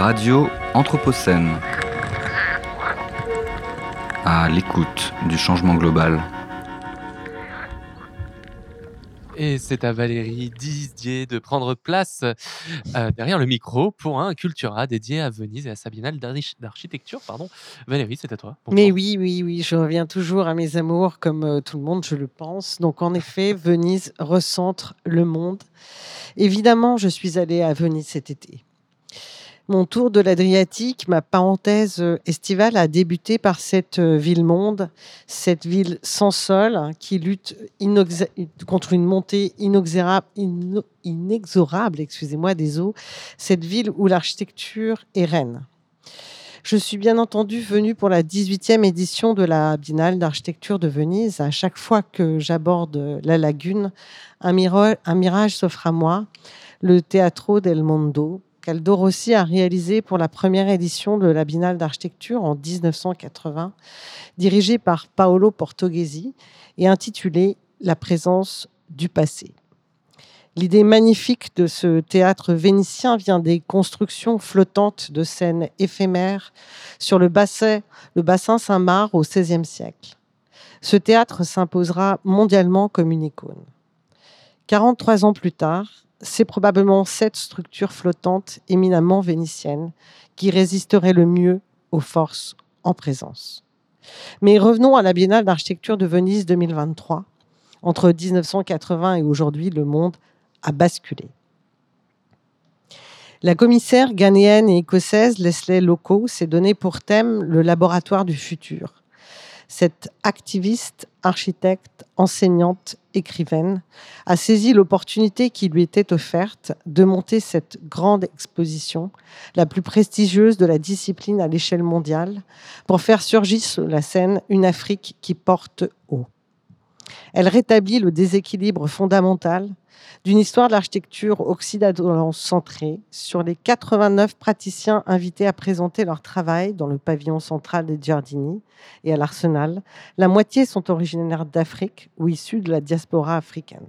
Radio Anthropocène. À l'écoute du changement global. Et c'est à Valérie Didier de prendre place euh, derrière le micro pour un Cultura dédié à Venise et à sa biennale d'architecture. Pardon. Valérie, c'est à toi. Mais oui, oui, oui, je reviens toujours à mes amours comme euh, tout le monde, je le pense. Donc en effet, Venise recentre le monde. Évidemment, je suis allée à Venise cet été. Mon tour de l'Adriatique, ma parenthèse euh, estivale a débuté par cette euh, ville-monde, cette ville sans sol hein, qui lutte contre une montée inexorable, excusez-moi, des eaux, cette ville où l'architecture est reine. Je suis bien entendu venue pour la 18e édition de la Biennale d'architecture de Venise. À chaque fois que j'aborde la lagune, un, un mirage s'offre à moi, le Teatro del Mondo, qu'Aldo Rossi a réalisé pour la première édition de la Biennale d'architecture en 1980, dirigée par Paolo Portoghesi et intitulée La présence du passé. L'idée magnifique de ce théâtre vénitien vient des constructions flottantes de scènes éphémères sur le bassin, le bassin Saint-Marc au XVIe siècle. Ce théâtre s'imposera mondialement comme une icône. 43 ans plus tard, c'est probablement cette structure flottante éminemment vénitienne qui résisterait le mieux aux forces en présence. Mais revenons à la Biennale d'architecture de Venise 2023. Entre 1980 et aujourd'hui, le monde a basculé. La commissaire ghanéenne et écossaise Leslie Loco s'est donné pour thème le laboratoire du futur. Cette activiste, architecte, enseignante, écrivaine, a saisi l'opportunité qui lui était offerte de monter cette grande exposition, la plus prestigieuse de la discipline à l'échelle mondiale, pour faire surgir sur la scène une Afrique qui porte haut. Elle rétablit le déséquilibre fondamental d'une histoire de l'architecture occidentale-centrée sur les 89 praticiens invités à présenter leur travail dans le pavillon central des Giardini et à l'Arsenal. La moitié sont originaires d'Afrique ou issus de la diaspora africaine.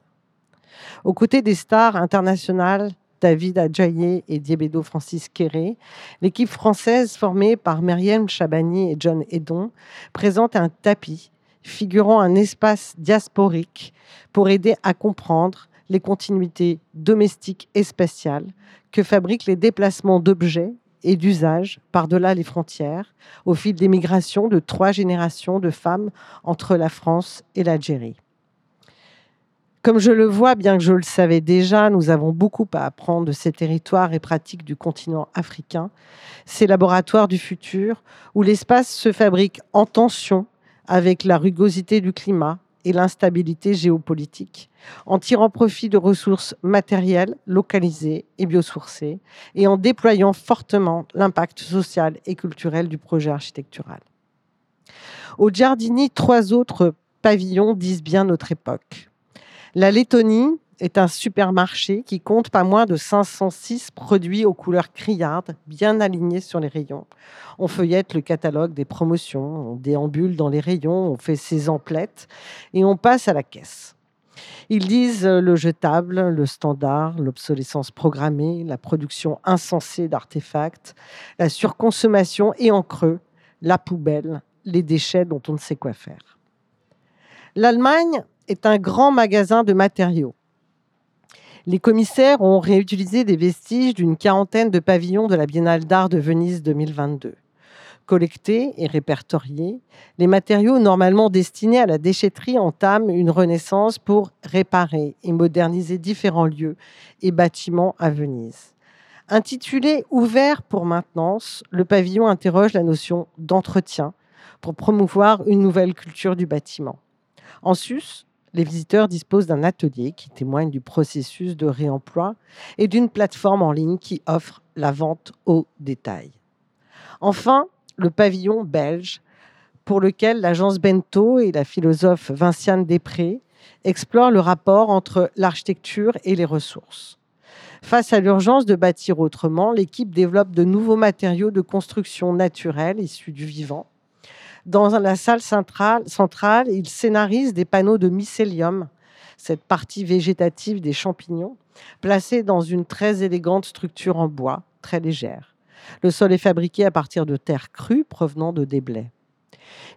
Aux côtés des stars internationales David Adjaye et Diabedo Francis Kéré, l'équipe française formée par Myriam Chabani et John Edon présente un tapis figurant un espace diasporique pour aider à comprendre les continuités domestiques et spatiales que fabriquent les déplacements d'objets et d'usages par-delà les frontières au fil des migrations de trois générations de femmes entre la France et l'Algérie. Comme je le vois, bien que je le savais déjà, nous avons beaucoup à apprendre de ces territoires et pratiques du continent africain, ces laboratoires du futur où l'espace se fabrique en tension avec la rugosité du climat, et l'instabilité géopolitique, en tirant profit de ressources matérielles localisées et biosourcées, et en déployant fortement l'impact social et culturel du projet architectural. Au Giardini, trois autres pavillons disent bien notre époque. La Lettonie, est un supermarché qui compte pas moins de 506 produits aux couleurs criardes, bien alignés sur les rayons. On feuillette le catalogue des promotions, on déambule dans les rayons, on fait ses emplettes et on passe à la caisse. Ils disent le jetable, le standard, l'obsolescence programmée, la production insensée d'artefacts, la surconsommation et en creux, la poubelle, les déchets dont on ne sait quoi faire. L'Allemagne est un grand magasin de matériaux les commissaires ont réutilisé des vestiges d'une quarantaine de pavillons de la Biennale d'art de Venise 2022. Collectés et répertoriés, les matériaux normalement destinés à la déchetterie entament une renaissance pour réparer et moderniser différents lieux et bâtiments à Venise. Intitulé Ouvert pour maintenance, le pavillon interroge la notion d'entretien pour promouvoir une nouvelle culture du bâtiment. En sus, les visiteurs disposent d'un atelier qui témoigne du processus de réemploi et d'une plateforme en ligne qui offre la vente au détail. Enfin, le pavillon belge, pour lequel l'agence Bento et la philosophe Vinciane Després explorent le rapport entre l'architecture et les ressources. Face à l'urgence de bâtir autrement, l'équipe développe de nouveaux matériaux de construction naturelle issus du vivant dans la salle centrale, centrale, il scénarise des panneaux de mycélium, cette partie végétative des champignons, placés dans une très élégante structure en bois, très légère. Le sol est fabriqué à partir de terres crues provenant de déblais.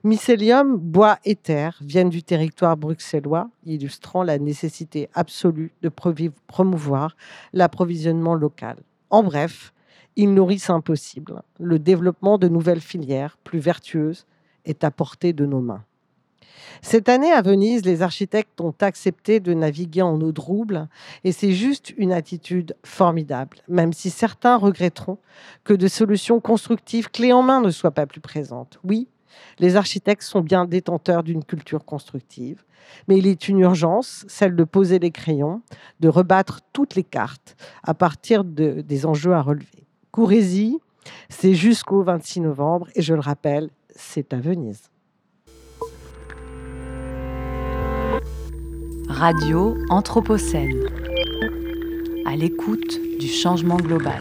Mycélium, bois et terre viennent du territoire bruxellois, illustrant la nécessité absolue de promouvoir l'approvisionnement local. En bref, ils nourrissent impossible. Le développement de nouvelles filières plus vertueuses est à portée de nos mains. Cette année à Venise, les architectes ont accepté de naviguer en eau trouble et c'est juste une attitude formidable, même si certains regretteront que de solutions constructives clés en main ne soient pas plus présentes. Oui, les architectes sont bien détenteurs d'une culture constructive, mais il est une urgence, celle de poser les crayons, de rebattre toutes les cartes à partir de, des enjeux à relever. Courez-y, c'est jusqu'au 26 novembre et je le rappelle, c'est à Venise. Radio Anthropocène, à l'écoute du changement global.